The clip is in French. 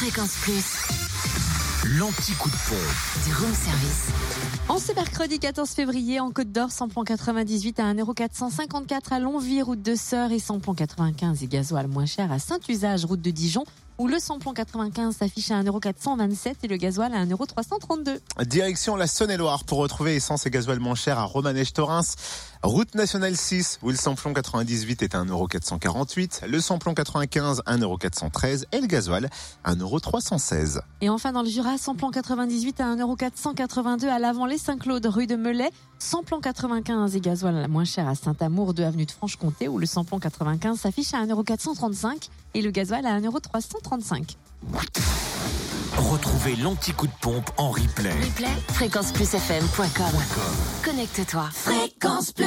Fréquence Plus, L'anti-coup de pompe. du room service. En ce mercredi 14 février, en Côte d'Or, samplon 98 à 1,454€ à Longvie, route de Sœur, et samplon 95 et gasoil moins cher à Saint-Usage, route de Dijon, où le samplon 95 s'affiche à 1,427€ et le gasoil à 1,332€. Direction la Saône-et-Loire pour retrouver essence et gasoil moins cher à Romanèche-Torins. Route nationale 6 où le samplon 98 est à 1,448€, le samplon 95 1,413€ et le gasoil 1,316€. Et enfin, dans le Jura, samplon 98 à 1,482€ à l'avant les Saint-Claude, rue de Melay, samplon 95 et gasoil moins cher à Saint-Amour, 2 avenue de Franche-Comté, où le samplon 95 s'affiche à 1,435€ et le gasoil à 1,335€. Retrouvez l'anti-coup de pompe en replay. Replay, fréquenceplusfm.com. Connecte-toi. Fréquence Plus.